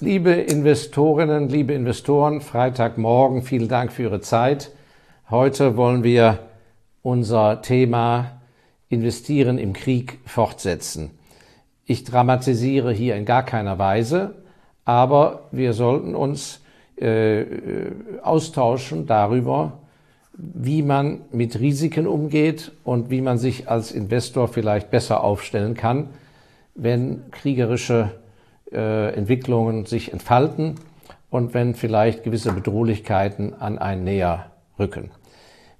Liebe Investorinnen, liebe Investoren, Freitagmorgen, vielen Dank für Ihre Zeit. Heute wollen wir unser Thema Investieren im Krieg fortsetzen. Ich dramatisiere hier in gar keiner Weise, aber wir sollten uns äh, austauschen darüber, wie man mit Risiken umgeht und wie man sich als Investor vielleicht besser aufstellen kann, wenn kriegerische äh, Entwicklungen sich entfalten und wenn vielleicht gewisse Bedrohlichkeiten an einen näher rücken.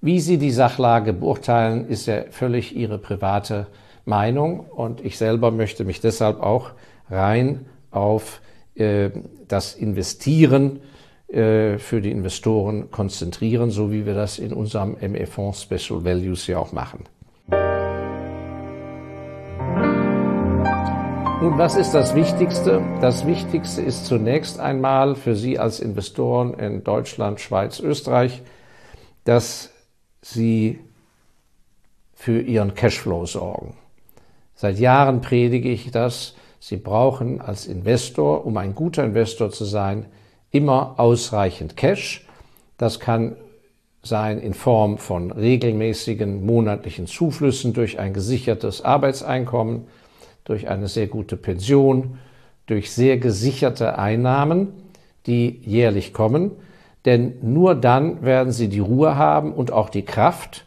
Wie Sie die Sachlage beurteilen, ist ja völlig Ihre private Meinung und ich selber möchte mich deshalb auch rein auf äh, das Investieren äh, für die Investoren konzentrieren, so wie wir das in unserem ME-Fonds Special Values ja auch machen. Nun, was ist das Wichtigste? Das Wichtigste ist zunächst einmal für Sie als Investoren in Deutschland, Schweiz, Österreich, dass Sie für Ihren Cashflow sorgen. Seit Jahren predige ich das. Sie brauchen als Investor, um ein guter Investor zu sein, immer ausreichend Cash. Das kann sein in Form von regelmäßigen monatlichen Zuflüssen durch ein gesichertes Arbeitseinkommen, durch eine sehr gute Pension, durch sehr gesicherte Einnahmen, die jährlich kommen. Denn nur dann werden Sie die Ruhe haben und auch die Kraft,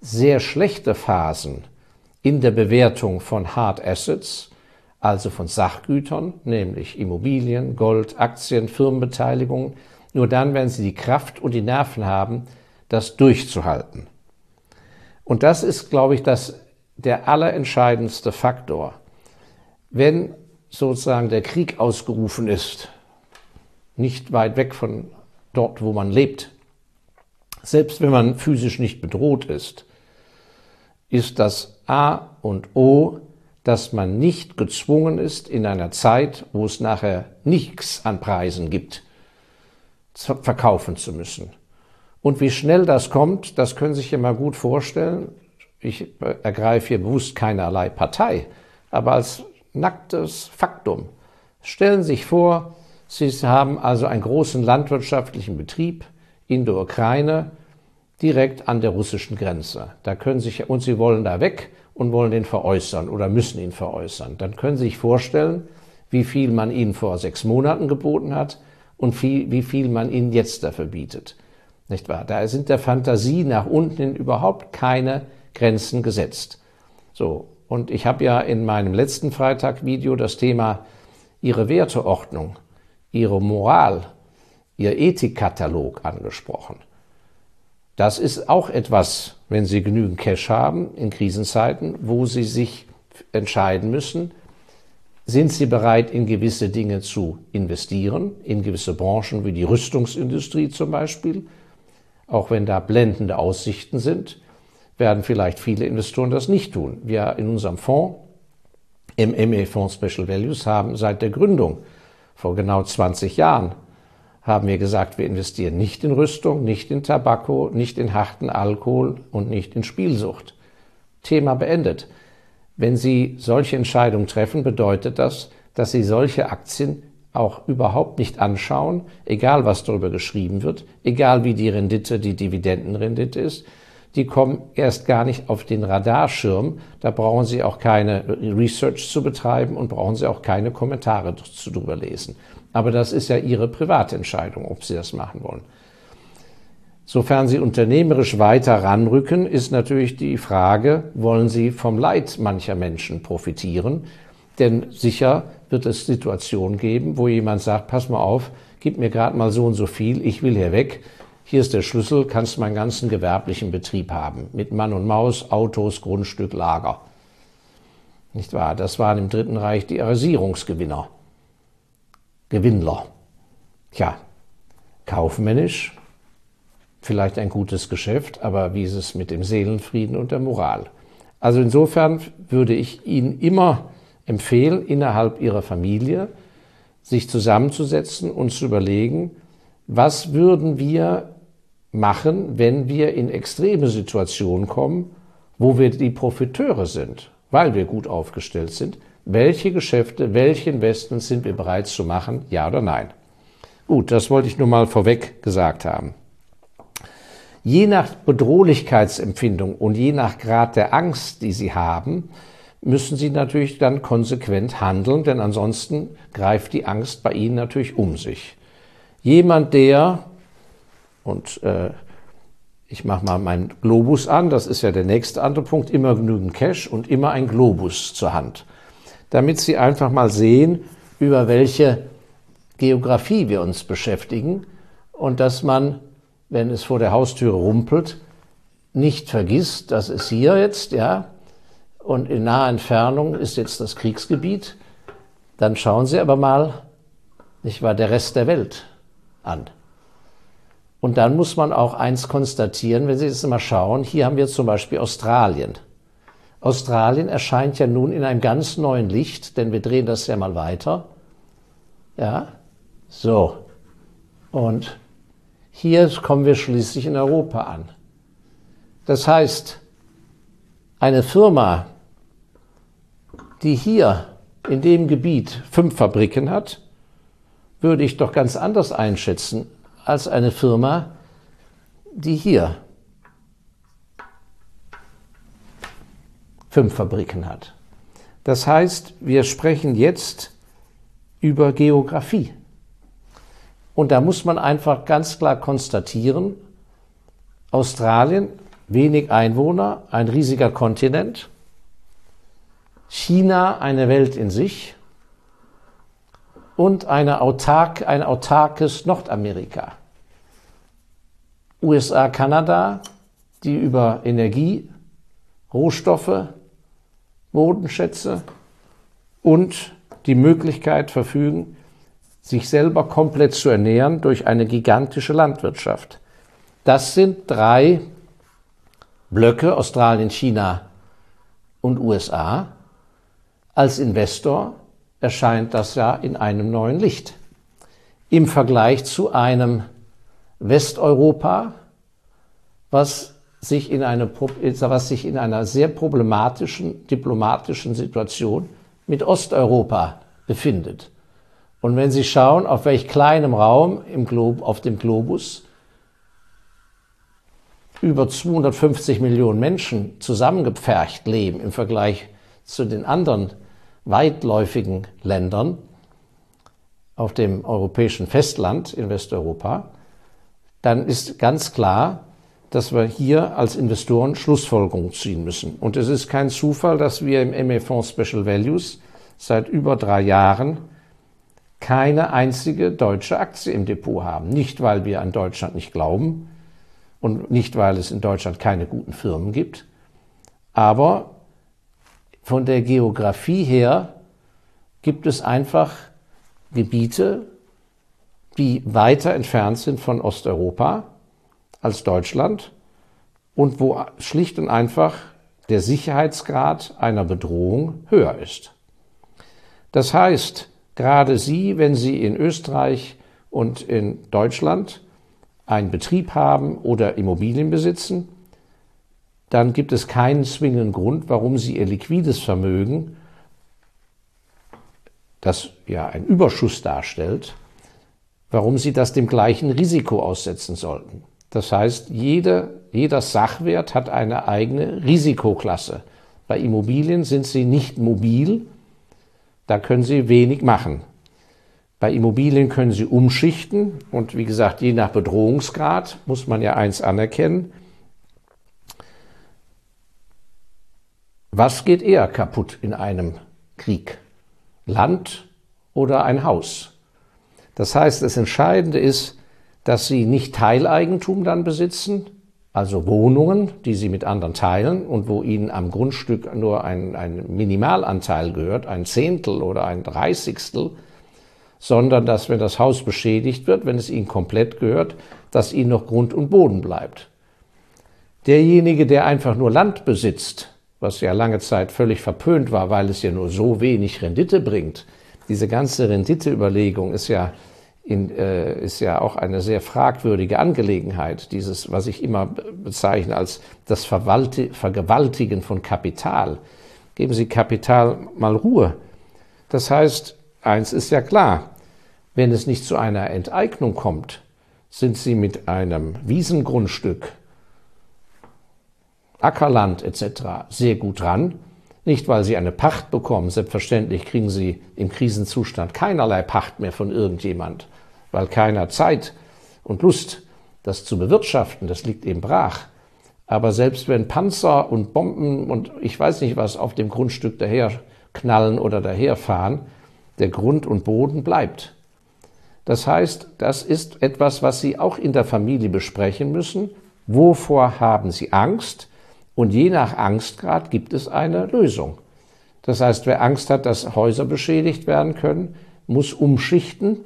sehr schlechte Phasen in der Bewertung von Hard Assets, also von Sachgütern, nämlich Immobilien, Gold, Aktien, Firmenbeteiligungen, nur dann werden Sie die Kraft und die Nerven haben, das durchzuhalten. Und das ist, glaube ich, das, der allerentscheidendste Faktor. Wenn sozusagen der Krieg ausgerufen ist, nicht weit weg von dort, wo man lebt, selbst wenn man physisch nicht bedroht ist, ist das A und O, dass man nicht gezwungen ist, in einer Zeit, wo es nachher nichts an Preisen gibt, verkaufen zu müssen. Und wie schnell das kommt, das können Sie sich ja mal gut vorstellen. Ich ergreife hier bewusst keinerlei Partei, aber als nacktes Faktum. Stellen Sie sich vor, Sie haben also einen großen landwirtschaftlichen Betrieb in der Ukraine, direkt an der russischen Grenze. Da können sich, und Sie wollen da weg und wollen den veräußern oder müssen ihn veräußern. Dann können Sie sich vorstellen, wie viel man Ihnen vor sechs Monaten geboten hat und viel, wie viel man Ihnen jetzt dafür bietet. Nicht wahr? Da sind der Fantasie nach unten überhaupt keine Grenzen gesetzt. So. Und ich habe ja in meinem letzten Freitag-Video das Thema Ihre Werteordnung, Ihre Moral, Ihr Ethikkatalog angesprochen. Das ist auch etwas, wenn Sie genügend Cash haben in Krisenzeiten, wo Sie sich entscheiden müssen, sind Sie bereit, in gewisse Dinge zu investieren, in gewisse Branchen wie die Rüstungsindustrie zum Beispiel, auch wenn da blendende Aussichten sind, werden vielleicht viele Investoren das nicht tun. Wir in unserem Fonds, im ME-Fonds Special Values, haben seit der Gründung vor genau 20 Jahren haben wir gesagt, wir investieren nicht in Rüstung, nicht in Tabako, nicht in harten Alkohol und nicht in Spielsucht. Thema beendet. Wenn Sie solche Entscheidungen treffen, bedeutet das, dass Sie solche Aktien auch überhaupt nicht anschauen, egal was darüber geschrieben wird, egal wie die Rendite, die Dividendenrendite ist. Die kommen erst gar nicht auf den Radarschirm. Da brauchen Sie auch keine Research zu betreiben und brauchen Sie auch keine Kommentare zu drüber lesen. Aber das ist ja Ihre Privatentscheidung, ob Sie das machen wollen. Sofern Sie unternehmerisch weiter ranrücken, ist natürlich die Frage, wollen Sie vom Leid mancher Menschen profitieren? Denn sicher wird es Situationen geben, wo jemand sagt, pass mal auf, gib mir gerade mal so und so viel, ich will hier weg. Hier ist der Schlüssel, kannst meinen ganzen gewerblichen Betrieb haben. Mit Mann und Maus, Autos, Grundstück, Lager. Nicht wahr? Das waren im Dritten Reich die Arisierungsgewinner. Gewinnler. Tja, kaufmännisch vielleicht ein gutes Geschäft, aber wie ist es mit dem Seelenfrieden und der Moral? Also insofern würde ich Ihnen immer empfehlen, innerhalb Ihrer Familie sich zusammenzusetzen und zu überlegen, was würden wir machen, wenn wir in extreme Situationen kommen, wo wir die Profiteure sind, weil wir gut aufgestellt sind, welche Geschäfte, welche Investments sind wir bereit zu machen, ja oder nein. Gut, das wollte ich nur mal vorweg gesagt haben. Je nach Bedrohlichkeitsempfindung und je nach Grad der Angst, die Sie haben, müssen Sie natürlich dann konsequent handeln, denn ansonsten greift die Angst bei Ihnen natürlich um sich. Jemand, der, und äh, ich mache mal meinen Globus an, das ist ja der nächste andere Punkt, immer genügend Cash und immer ein Globus zur Hand, damit Sie einfach mal sehen, über welche Geografie wir uns beschäftigen und dass man, wenn es vor der Haustüre rumpelt, nicht vergisst, das ist hier jetzt, ja, und in naher Entfernung ist jetzt das Kriegsgebiet, dann schauen Sie aber mal, nicht wahr, der Rest der Welt an. Und dann muss man auch eins konstatieren, wenn Sie jetzt mal schauen, hier haben wir zum Beispiel Australien. Australien erscheint ja nun in einem ganz neuen Licht, denn wir drehen das ja mal weiter. Ja, so. Und hier kommen wir schließlich in Europa an. Das heißt, eine Firma, die hier in dem Gebiet fünf Fabriken hat, würde ich doch ganz anders einschätzen als eine Firma, die hier fünf Fabriken hat. Das heißt, wir sprechen jetzt über Geografie. Und da muss man einfach ganz klar konstatieren, Australien, wenig Einwohner, ein riesiger Kontinent, China eine Welt in sich und eine autark, ein autarkes Nordamerika. USA, Kanada, die über Energie, Rohstoffe, Bodenschätze und die Möglichkeit verfügen, sich selber komplett zu ernähren durch eine gigantische Landwirtschaft. Das sind drei Blöcke, Australien, China und USA, als Investor erscheint das ja in einem neuen Licht. Im Vergleich zu einem Westeuropa, was sich in, eine, was sich in einer sehr problematischen diplomatischen Situation mit Osteuropa befindet. Und wenn Sie schauen, auf welch kleinem Raum im Glob, auf dem Globus über 250 Millionen Menschen zusammengepfercht leben im Vergleich zu den anderen weitläufigen Ländern auf dem europäischen Festland in Westeuropa, dann ist ganz klar, dass wir hier als Investoren Schlussfolgerungen ziehen müssen. Und es ist kein Zufall, dass wir im ME-Fonds Special Values seit über drei Jahren keine einzige deutsche Aktie im Depot haben. Nicht, weil wir an Deutschland nicht glauben und nicht, weil es in Deutschland keine guten Firmen gibt, aber von der Geografie her gibt es einfach Gebiete, die weiter entfernt sind von Osteuropa als Deutschland und wo schlicht und einfach der Sicherheitsgrad einer Bedrohung höher ist. Das heißt, gerade Sie, wenn Sie in Österreich und in Deutschland einen Betrieb haben oder Immobilien besitzen, dann gibt es keinen zwingenden Grund, warum Sie Ihr liquides Vermögen, das ja einen Überschuss darstellt, warum Sie das dem gleichen Risiko aussetzen sollten. Das heißt, jede, jeder Sachwert hat eine eigene Risikoklasse. Bei Immobilien sind sie nicht mobil, da können Sie wenig machen. Bei Immobilien können Sie umschichten und wie gesagt, je nach Bedrohungsgrad muss man ja eins anerkennen, Was geht eher kaputt in einem Krieg? Land oder ein Haus? Das heißt, das Entscheidende ist, dass sie nicht Teileigentum dann besitzen, also Wohnungen, die sie mit anderen teilen und wo ihnen am Grundstück nur ein, ein Minimalanteil gehört, ein Zehntel oder ein Dreißigstel, sondern dass, wenn das Haus beschädigt wird, wenn es ihnen komplett gehört, dass ihnen noch Grund und Boden bleibt. Derjenige, der einfach nur Land besitzt, was ja lange Zeit völlig verpönt war, weil es ja nur so wenig Rendite bringt. Diese ganze Renditeüberlegung ist ja, in, äh, ist ja auch eine sehr fragwürdige Angelegenheit. Dieses, was ich immer bezeichne als das Verwalte, Vergewaltigen von Kapital. Geben Sie Kapital mal Ruhe. Das heißt, eins ist ja klar, wenn es nicht zu einer Enteignung kommt, sind Sie mit einem Wiesengrundstück, Ackerland etc. sehr gut dran. Nicht, weil Sie eine Pacht bekommen, selbstverständlich kriegen Sie im Krisenzustand keinerlei Pacht mehr von irgendjemand, weil keiner Zeit und Lust, das zu bewirtschaften, das liegt eben brach. Aber selbst wenn Panzer und Bomben und ich weiß nicht was auf dem Grundstück daher knallen oder daherfahren, der Grund und Boden bleibt. Das heißt, das ist etwas, was Sie auch in der Familie besprechen müssen. Wovor haben Sie Angst? Und je nach Angstgrad gibt es eine Lösung. Das heißt, wer Angst hat, dass Häuser beschädigt werden können, muss umschichten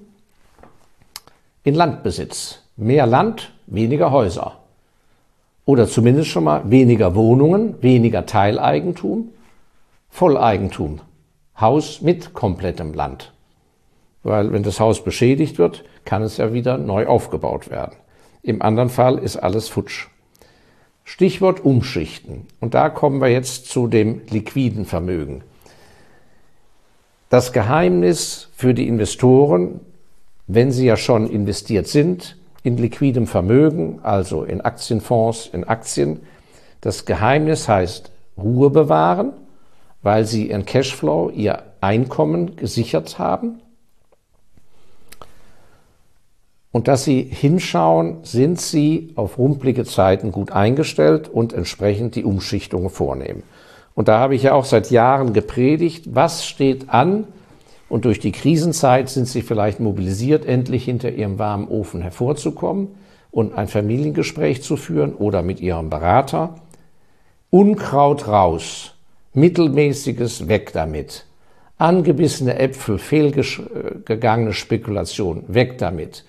in Landbesitz. Mehr Land, weniger Häuser. Oder zumindest schon mal weniger Wohnungen, weniger Teileigentum, Volleigentum. Haus mit komplettem Land. Weil wenn das Haus beschädigt wird, kann es ja wieder neu aufgebaut werden. Im anderen Fall ist alles futsch. Stichwort Umschichten. Und da kommen wir jetzt zu dem liquiden Vermögen. Das Geheimnis für die Investoren, wenn sie ja schon investiert sind in liquidem Vermögen, also in Aktienfonds, in Aktien, das Geheimnis heißt Ruhe bewahren, weil sie ihren Cashflow, ihr Einkommen gesichert haben. Und dass sie hinschauen, sind sie auf rumpelige Zeiten gut eingestellt und entsprechend die Umschichtungen vornehmen. Und da habe ich ja auch seit Jahren gepredigt, was steht an, und durch die Krisenzeit sind sie vielleicht mobilisiert, endlich hinter ihrem warmen Ofen hervorzukommen und ein Familiengespräch zu führen oder mit ihrem Berater. Unkraut raus, mittelmäßiges weg damit. Angebissene Äpfel, fehlgegangene Spekulation, weg damit.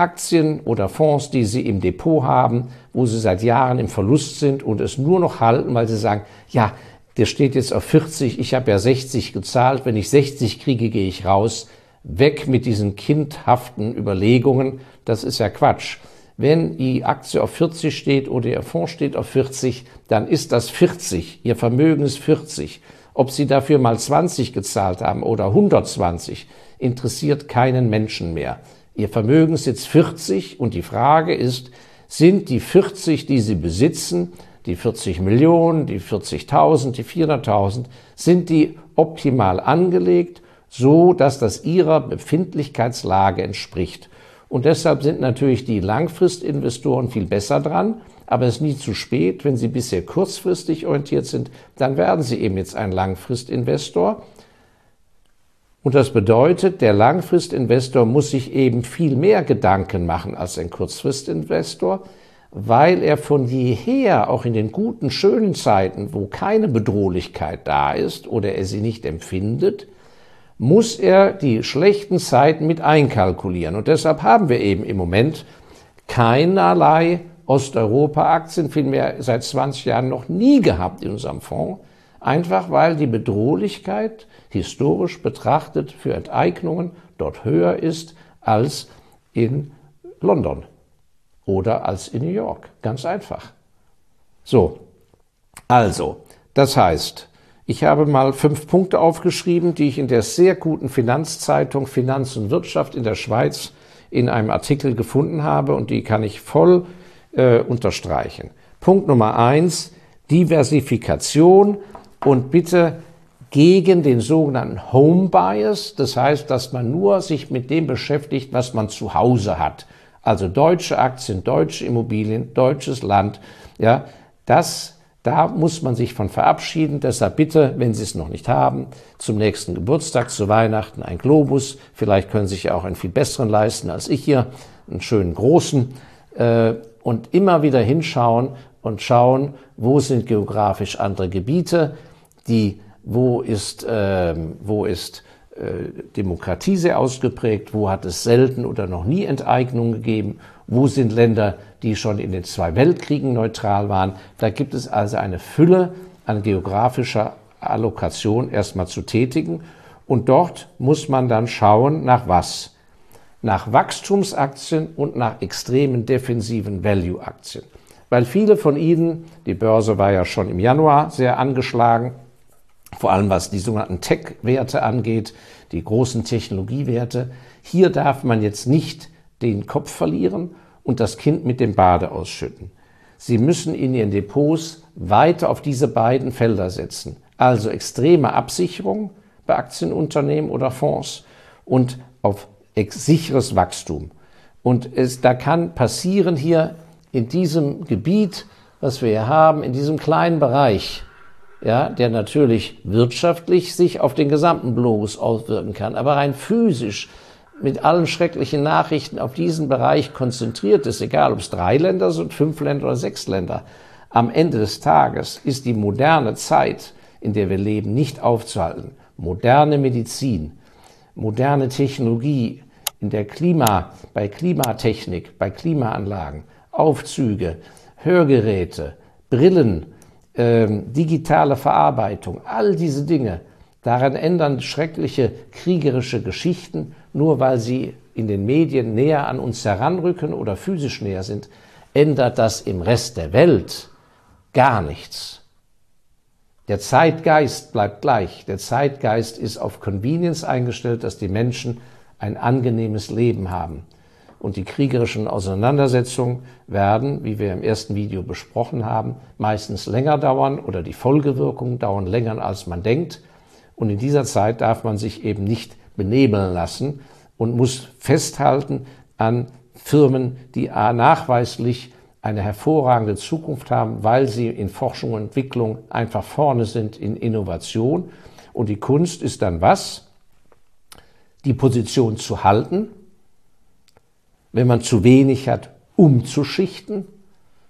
Aktien oder Fonds, die Sie im Depot haben, wo Sie seit Jahren im Verlust sind und es nur noch halten, weil Sie sagen, ja, der steht jetzt auf 40, ich habe ja 60 gezahlt, wenn ich 60 kriege, gehe ich raus. Weg mit diesen kindhaften Überlegungen, das ist ja Quatsch. Wenn die Aktie auf 40 steht oder Ihr Fonds steht auf 40, dann ist das 40. Ihr Vermögen ist 40. Ob Sie dafür mal 20 gezahlt haben oder 120, interessiert keinen Menschen mehr. Ihr Vermögen ist jetzt 40 und die Frage ist, sind die 40, die Sie besitzen, die 40 Millionen, die 40.000, die 400.000, sind die optimal angelegt, so dass das Ihrer Befindlichkeitslage entspricht? Und deshalb sind natürlich die Langfristinvestoren viel besser dran. Aber es ist nie zu spät. Wenn Sie bisher kurzfristig orientiert sind, dann werden Sie eben jetzt ein Langfristinvestor. Und das bedeutet, der Langfristinvestor muss sich eben viel mehr Gedanken machen als ein Kurzfristinvestor, weil er von jeher, auch in den guten, schönen Zeiten, wo keine Bedrohlichkeit da ist oder er sie nicht empfindet, muss er die schlechten Zeiten mit einkalkulieren. Und deshalb haben wir eben im Moment keinerlei Osteuropa-Aktien, vielmehr seit 20 Jahren noch nie gehabt in unserem Fonds, einfach weil die Bedrohlichkeit historisch betrachtet für Enteignungen dort höher ist als in London oder als in New York. Ganz einfach. So, also, das heißt, ich habe mal fünf Punkte aufgeschrieben, die ich in der sehr guten Finanzzeitung Finanz und Wirtschaft in der Schweiz in einem Artikel gefunden habe und die kann ich voll äh, unterstreichen. Punkt Nummer eins, Diversifikation und bitte gegen den sogenannten Home Bias, das heißt, dass man nur sich mit dem beschäftigt, was man zu Hause hat. Also deutsche Aktien, deutsche Immobilien, deutsches Land, ja, das da muss man sich von verabschieden. Deshalb bitte, wenn Sie es noch nicht haben, zum nächsten Geburtstag, zu Weihnachten ein Globus. Vielleicht können Sie sich auch einen viel besseren leisten als ich hier, einen schönen großen. Äh, und immer wieder hinschauen und schauen, wo sind geografisch andere Gebiete, die, wo ist, äh, wo ist äh, Demokratie sehr ausgeprägt, wo hat es selten oder noch nie Enteignungen gegeben, wo sind Länder, die schon in den zwei Weltkriegen neutral waren. Da gibt es also eine Fülle an geografischer Allokation erstmal zu tätigen. Und dort muss man dann schauen, nach was? Nach Wachstumsaktien und nach extremen defensiven Value-Aktien. Weil viele von Ihnen, die Börse war ja schon im Januar sehr angeschlagen, vor allem was die sogenannten Tech-Werte angeht, die großen Technologiewerte. Hier darf man jetzt nicht den Kopf verlieren und das Kind mit dem Bade ausschütten. Sie müssen in Ihren Depots weiter auf diese beiden Felder setzen. Also extreme Absicherung bei Aktienunternehmen oder Fonds und auf sicheres Wachstum. Und es, da kann passieren hier in diesem Gebiet, was wir hier haben, in diesem kleinen Bereich, ja, der natürlich wirtschaftlich sich auf den gesamten Globus auswirken kann, aber rein physisch mit allen schrecklichen Nachrichten auf diesen Bereich konzentriert ist, egal ob es drei Länder sind, fünf Länder oder sechs Länder. Am Ende des Tages ist die moderne Zeit, in der wir leben, nicht aufzuhalten. Moderne Medizin, moderne Technologie, in der Klima, bei Klimatechnik, bei Klimaanlagen, Aufzüge, Hörgeräte, Brillen, ähm, digitale Verarbeitung, all diese Dinge, daran ändern schreckliche kriegerische Geschichten, nur weil sie in den Medien näher an uns heranrücken oder physisch näher sind, ändert das im Rest der Welt gar nichts. Der Zeitgeist bleibt gleich. Der Zeitgeist ist auf Convenience eingestellt, dass die Menschen ein angenehmes Leben haben. Und die kriegerischen Auseinandersetzungen werden, wie wir im ersten Video besprochen haben, meistens länger dauern oder die Folgewirkungen dauern länger, als man denkt. Und in dieser Zeit darf man sich eben nicht benebeln lassen und muss festhalten an Firmen, die nachweislich eine hervorragende Zukunft haben, weil sie in Forschung und Entwicklung einfach vorne sind in Innovation. Und die Kunst ist dann was? die Position zu halten, wenn man zu wenig hat, umzuschichten.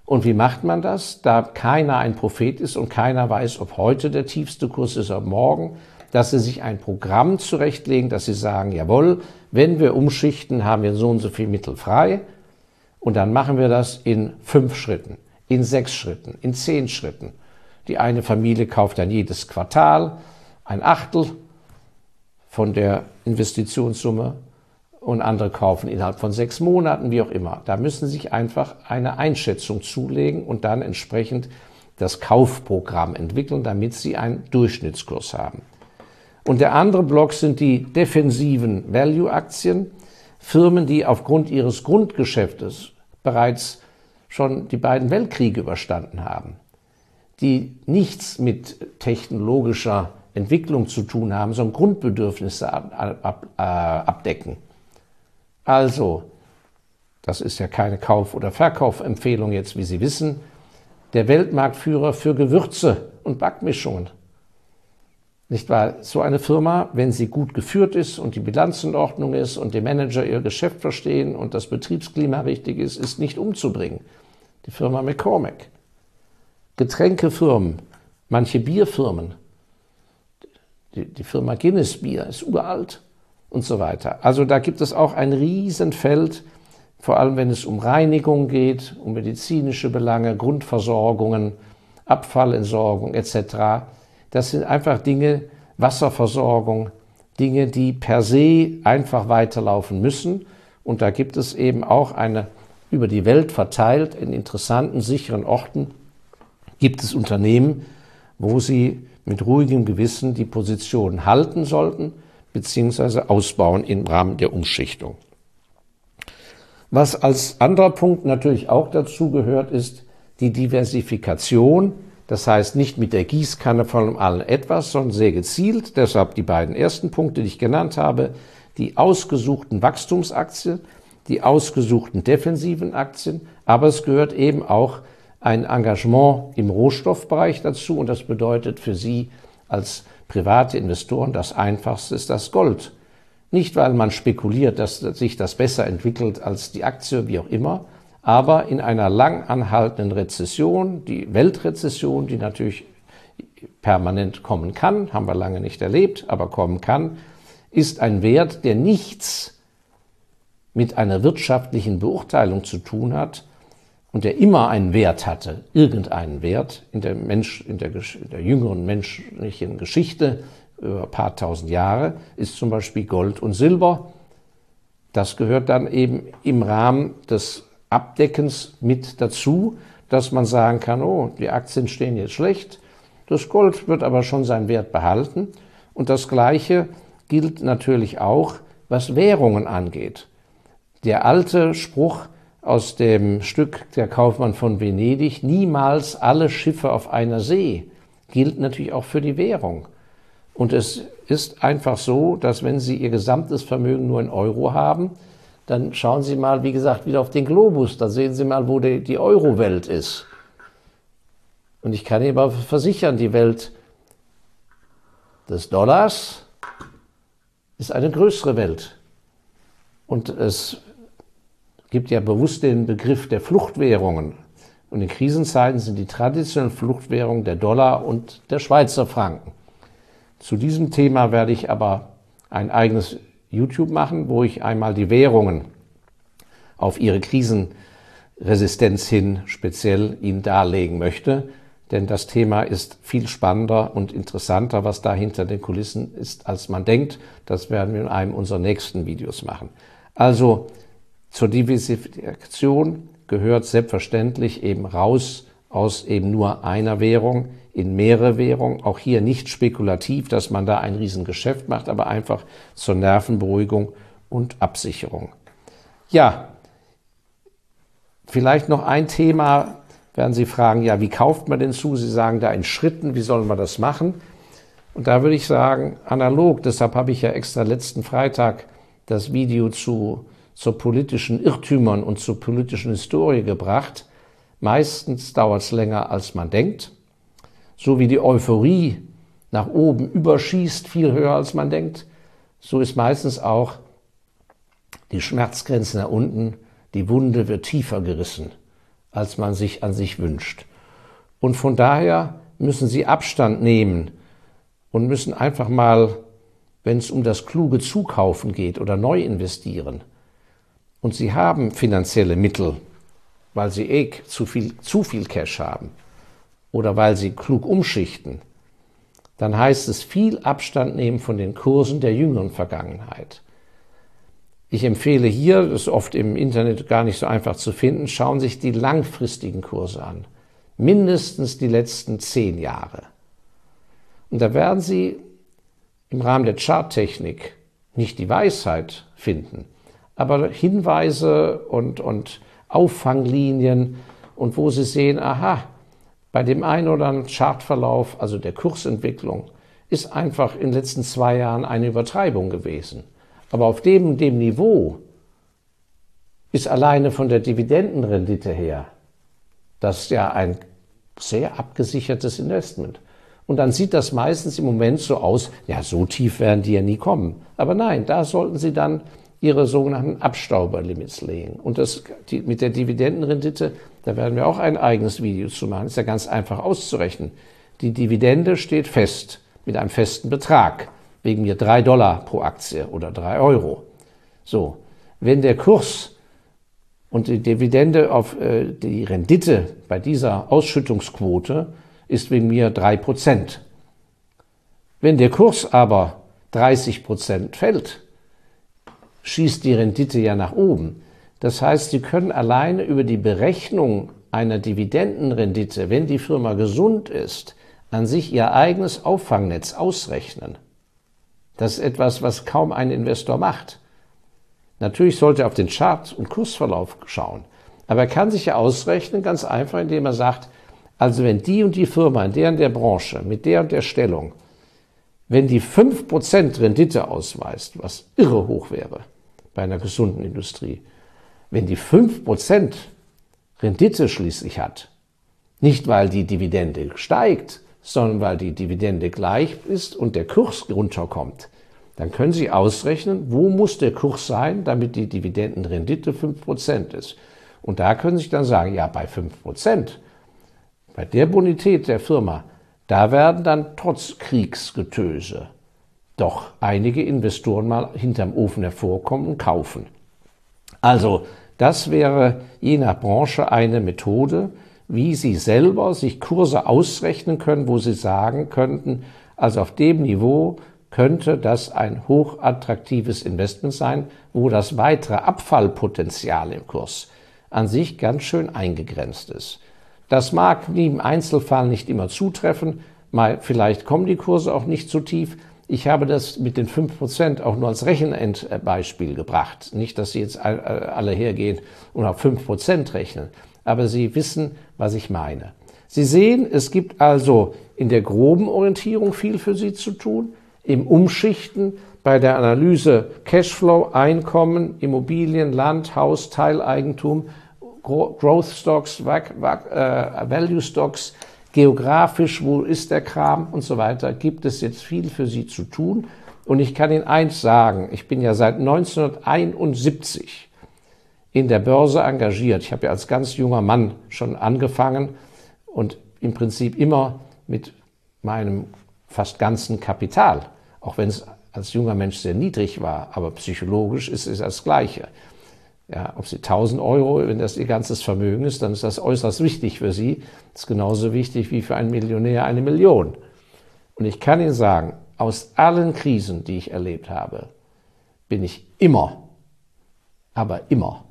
Und wie macht man das? Da keiner ein Prophet ist und keiner weiß, ob heute der tiefste Kurs ist oder morgen, dass sie sich ein Programm zurechtlegen, dass sie sagen, jawohl, wenn wir umschichten, haben wir so und so viel Mittel frei. Und dann machen wir das in fünf Schritten, in sechs Schritten, in zehn Schritten. Die eine Familie kauft dann jedes Quartal ein Achtel von der Investitionssumme und andere kaufen innerhalb von sechs Monaten, wie auch immer. Da müssen Sie sich einfach eine Einschätzung zulegen und dann entsprechend das Kaufprogramm entwickeln, damit Sie einen Durchschnittskurs haben. Und der andere Block sind die defensiven Value-Aktien, Firmen, die aufgrund ihres Grundgeschäftes bereits schon die beiden Weltkriege überstanden haben, die nichts mit technologischer Entwicklung zu tun haben, sondern Grundbedürfnisse äh, abdecken. Also, das ist ja keine Kauf- oder Verkaufempfehlung jetzt, wie Sie wissen, der Weltmarktführer für Gewürze und Backmischungen. Nicht wahr? So eine Firma, wenn sie gut geführt ist und die Bilanz in Ordnung ist und die Manager ihr Geschäft verstehen und das Betriebsklima richtig ist, ist nicht umzubringen. Die Firma McCormack. Getränkefirmen, manche Bierfirmen, die, die Firma Guinness Bier ist uralt und so weiter. Also da gibt es auch ein Riesenfeld, vor allem wenn es um Reinigung geht, um medizinische Belange, Grundversorgungen, Abfallentsorgung etc. Das sind einfach Dinge, Wasserversorgung, Dinge, die per se einfach weiterlaufen müssen. Und da gibt es eben auch eine über die Welt verteilt in interessanten, sicheren Orten gibt es Unternehmen, wo sie mit ruhigem Gewissen die Position halten sollten bzw. ausbauen im Rahmen der Umschichtung. Was als anderer Punkt natürlich auch dazu gehört, ist die Diversifikation. Das heißt nicht mit der Gießkanne von allem etwas, sondern sehr gezielt. Deshalb die beiden ersten Punkte, die ich genannt habe. Die ausgesuchten Wachstumsaktien, die ausgesuchten defensiven Aktien. Aber es gehört eben auch ein Engagement im Rohstoffbereich dazu und das bedeutet für Sie als private Investoren das Einfachste ist das Gold. Nicht, weil man spekuliert, dass sich das besser entwickelt als die Aktie, wie auch immer, aber in einer lang anhaltenden Rezession, die Weltrezession, die natürlich permanent kommen kann, haben wir lange nicht erlebt, aber kommen kann, ist ein Wert, der nichts mit einer wirtschaftlichen Beurteilung zu tun hat, und der immer einen Wert hatte, irgendeinen Wert in der, Mensch, in der, in der jüngeren menschlichen Geschichte über ein paar tausend Jahre, ist zum Beispiel Gold und Silber. Das gehört dann eben im Rahmen des Abdeckens mit dazu, dass man sagen kann, oh, die Aktien stehen jetzt schlecht, Das Gold wird aber schon seinen Wert behalten. Und das Gleiche gilt natürlich auch, was Währungen angeht. Der alte Spruch aus dem Stück Der Kaufmann von Venedig, niemals alle Schiffe auf einer See, gilt natürlich auch für die Währung. Und es ist einfach so, dass wenn Sie Ihr gesamtes Vermögen nur in Euro haben, dann schauen Sie mal, wie gesagt, wieder auf den Globus. Da sehen Sie mal, wo die, die Euro-Welt ist. Und ich kann Ihnen aber versichern, die Welt des Dollars ist eine größere Welt. Und es gibt ja bewusst den Begriff der Fluchtwährungen. Und in Krisenzeiten sind die traditionellen Fluchtwährungen der Dollar und der Schweizer Franken. Zu diesem Thema werde ich aber ein eigenes YouTube machen, wo ich einmal die Währungen auf ihre Krisenresistenz hin speziell Ihnen darlegen möchte. Denn das Thema ist viel spannender und interessanter, was da hinter den Kulissen ist, als man denkt. Das werden wir in einem unserer nächsten Videos machen. Also zur Diversifikation gehört selbstverständlich eben raus aus eben nur einer Währung in mehrere Währungen. Auch hier nicht spekulativ, dass man da ein Riesengeschäft macht, aber einfach zur Nervenberuhigung und Absicherung. Ja, vielleicht noch ein Thema, werden Sie fragen, ja, wie kauft man denn zu? Sie sagen da in Schritten, wie sollen wir das machen? Und da würde ich sagen, analog, deshalb habe ich ja extra letzten Freitag das Video zu, zu politischen Irrtümern und zur politischen Historie gebracht. Meistens dauert es länger, als man denkt. So wie die Euphorie nach oben überschießt, viel höher, als man denkt, so ist meistens auch die Schmerzgrenze nach unten, die Wunde wird tiefer gerissen, als man sich an sich wünscht. Und von daher müssen Sie Abstand nehmen und müssen einfach mal, wenn es um das kluge Zukaufen geht oder neu investieren, und Sie haben finanzielle Mittel, weil Sie eh zu viel, zu viel Cash haben oder weil Sie klug umschichten, dann heißt es viel Abstand nehmen von den Kursen der jüngeren Vergangenheit. Ich empfehle hier, das ist oft im Internet gar nicht so einfach zu finden, schauen Sie sich die langfristigen Kurse an. Mindestens die letzten zehn Jahre. Und da werden Sie im Rahmen der Charttechnik nicht die Weisheit finden, aber Hinweise und, und Auffanglinien und wo Sie sehen, aha, bei dem einen oder anderen Chartverlauf, also der Kursentwicklung, ist einfach in den letzten zwei Jahren eine Übertreibung gewesen. Aber auf dem, dem Niveau ist alleine von der Dividendenrendite her das ja ein sehr abgesichertes Investment. Und dann sieht das meistens im Moment so aus, ja, so tief werden die ja nie kommen. Aber nein, da sollten Sie dann ihre sogenannten Abstauberlimits legen. Und das, die, mit der Dividendenrendite, da werden wir auch ein eigenes Video zu machen, ist ja ganz einfach auszurechnen. Die Dividende steht fest mit einem festen Betrag, wegen mir drei Dollar pro Aktie oder drei Euro. So, wenn der Kurs und die Dividende auf äh, die Rendite bei dieser Ausschüttungsquote ist wegen mir drei Prozent. Wenn der Kurs aber 30 Prozent fällt, schießt die Rendite ja nach oben. Das heißt, Sie können alleine über die Berechnung einer Dividendenrendite, wenn die Firma gesund ist, an sich ihr eigenes Auffangnetz ausrechnen. Das ist etwas, was kaum ein Investor macht. Natürlich sollte er auf den Chart- und Kursverlauf schauen. Aber er kann sich ja ausrechnen, ganz einfach, indem er sagt, also wenn die und die Firma in der und der Branche, mit der und der Stellung, wenn die 5% Rendite ausweist, was irre hoch wäre bei einer gesunden Industrie, wenn die 5% Rendite schließlich hat, nicht weil die Dividende steigt, sondern weil die Dividende gleich ist und der Kurs runterkommt, dann können Sie ausrechnen, wo muss der Kurs sein, damit die Dividendenrendite 5% ist. Und da können Sie dann sagen, ja, bei 5%, bei der Bonität der Firma, da werden dann trotz Kriegsgetöse doch einige Investoren mal hinterm Ofen hervorkommen und kaufen. Also, das wäre je nach Branche eine Methode, wie Sie selber sich Kurse ausrechnen können, wo Sie sagen könnten, also auf dem Niveau könnte das ein hochattraktives Investment sein, wo das weitere Abfallpotenzial im Kurs an sich ganz schön eingegrenzt ist. Das mag im Einzelfall nicht immer zutreffen, Mal, vielleicht kommen die Kurse auch nicht so tief. Ich habe das mit den 5% auch nur als Rechenendbeispiel gebracht. Nicht, dass Sie jetzt alle hergehen und auf 5% rechnen. Aber Sie wissen, was ich meine. Sie sehen, es gibt also in der groben Orientierung viel für Sie zu tun, im Umschichten, bei der Analyse Cashflow, Einkommen, Immobilien, Land, Haus, Teileigentum, Growth Stocks, äh, Value Stocks, geografisch, wo ist der Kram und so weiter, gibt es jetzt viel für Sie zu tun. Und ich kann Ihnen eins sagen, ich bin ja seit 1971 in der Börse engagiert. Ich habe ja als ganz junger Mann schon angefangen und im Prinzip immer mit meinem fast ganzen Kapital, auch wenn es als junger Mensch sehr niedrig war, aber psychologisch ist es das Gleiche. Ja, ob Sie 1000 Euro, wenn das Ihr ganzes Vermögen ist, dann ist das äußerst wichtig für Sie. Das ist genauso wichtig wie für einen Millionär eine Million. Und ich kann Ihnen sagen, aus allen Krisen, die ich erlebt habe, bin ich immer, aber immer,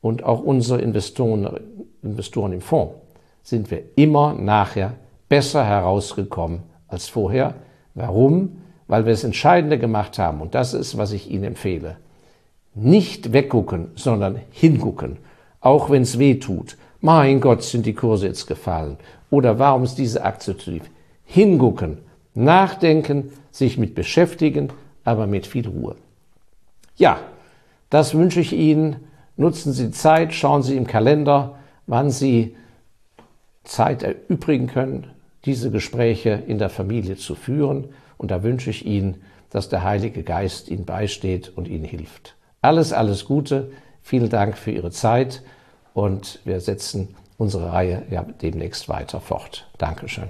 und auch unsere Investoren, Investoren im Fonds, sind wir immer nachher besser herausgekommen als vorher. Warum? Weil wir das Entscheidende gemacht haben. Und das ist, was ich Ihnen empfehle. Nicht weggucken, sondern hingucken. Auch wenn es weh tut. Mein Gott, sind die Kurse jetzt gefallen. Oder warum ist diese Aktie zu tief? Hingucken, nachdenken, sich mit beschäftigen, aber mit viel Ruhe. Ja, das wünsche ich Ihnen. Nutzen Sie Zeit, schauen Sie im Kalender, wann Sie Zeit erübrigen können, diese Gespräche in der Familie zu führen. Und da wünsche ich Ihnen, dass der Heilige Geist Ihnen beisteht und Ihnen hilft. Alles, alles Gute. Vielen Dank für Ihre Zeit und wir setzen unsere Reihe ja demnächst weiter fort. Dankeschön.